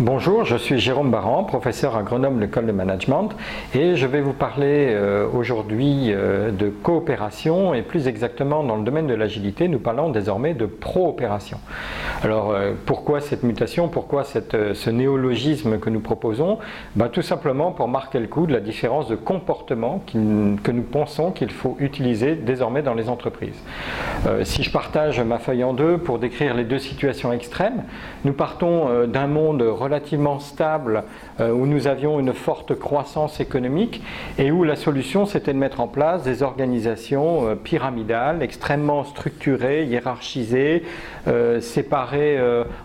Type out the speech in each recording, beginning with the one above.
Bonjour, je suis Jérôme Baran, professeur à Grenoble École de Management et je vais vous parler euh, aujourd'hui euh, de coopération et plus exactement dans le domaine de l'agilité, nous parlons désormais de pro-opération. Alors euh, pourquoi cette mutation, pourquoi ce néologisme que nous proposons? Ben, Tout simplement pour marquer le coup de la différence de comportement que nous pensons qu'il faut utiliser désormais dans les entreprises. si je partage ma feuille en deux pour décrire les deux situations extrêmes, nous partons d'un monde stable euh, où nous avions une forte croissance économique et où la solution c'était de mettre en place des organisations euh, pyramidales extrêmement structurées, hiérarchisées, euh, séparées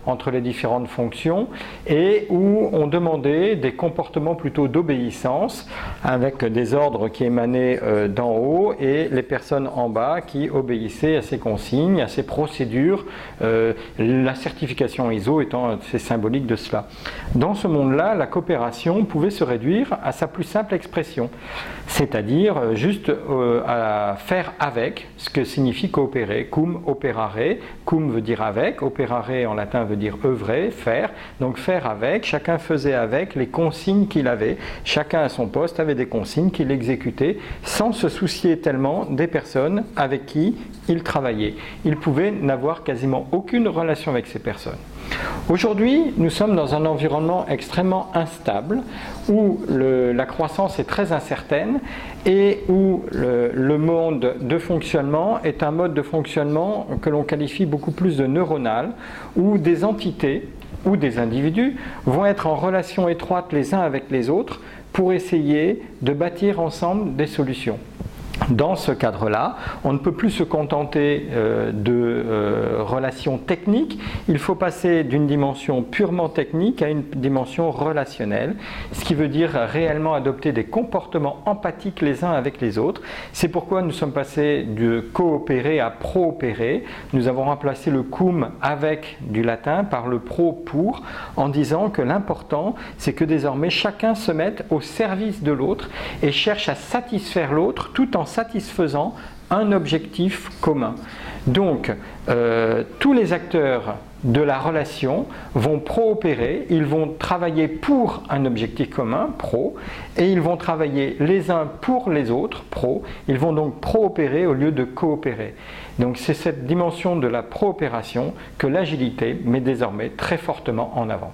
entre les différentes fonctions et où on demandait des comportements plutôt d'obéissance avec des ordres qui émanaient d'en haut et les personnes en bas qui obéissaient à ces consignes, à ces procédures, la certification ISO étant assez symbolique de cela. Dans ce monde-là, la coopération pouvait se réduire à sa plus simple expression, c'est-à-dire euh, juste euh, à faire avec, ce que signifie coopérer. Cum operare, cum veut dire avec, operare en latin veut dire œuvrer, faire, donc faire avec, chacun faisait avec les consignes qu'il avait, chacun à son poste avait des consignes qu'il exécutait sans se soucier tellement des personnes avec qui il travaillait. Il pouvait n'avoir quasiment aucune relation avec ces personnes. Aujourd'hui, nous sommes dans un environnement extrêmement instable où la croissance est très incertaine et où le, le, de fonctionnement est un mode de fonctionnement que l'on qualifie beaucoup plus de neuronal, où des entités ou des individus vont être en relation étroite les uns avec les autres pour essayer de bâtir ensemble des solutions. Dans ce cadre-là, on ne peut plus se contenter euh, de euh, relations techniques, il faut passer d'une dimension purement technique à une dimension relationnelle, ce qui veut dire réellement adopter des comportements empathiques les uns avec les autres. C'est pourquoi nous sommes passés de coopérer à proopérer. Nous avons remplacé le cum avec du latin par le pro pour, en disant que l'important, c'est que désormais chacun se mette au service de l'autre et cherche à satisfaire l'autre tout en satisfaisant un objectif commun. Donc, euh, tous les acteurs de la relation vont pro-opérer, ils vont travailler pour un objectif commun, pro, et ils vont travailler les uns pour les autres, pro, ils vont donc pro-opérer au lieu de coopérer. Donc c'est cette dimension de la pro-opération que l'agilité met désormais très fortement en avant.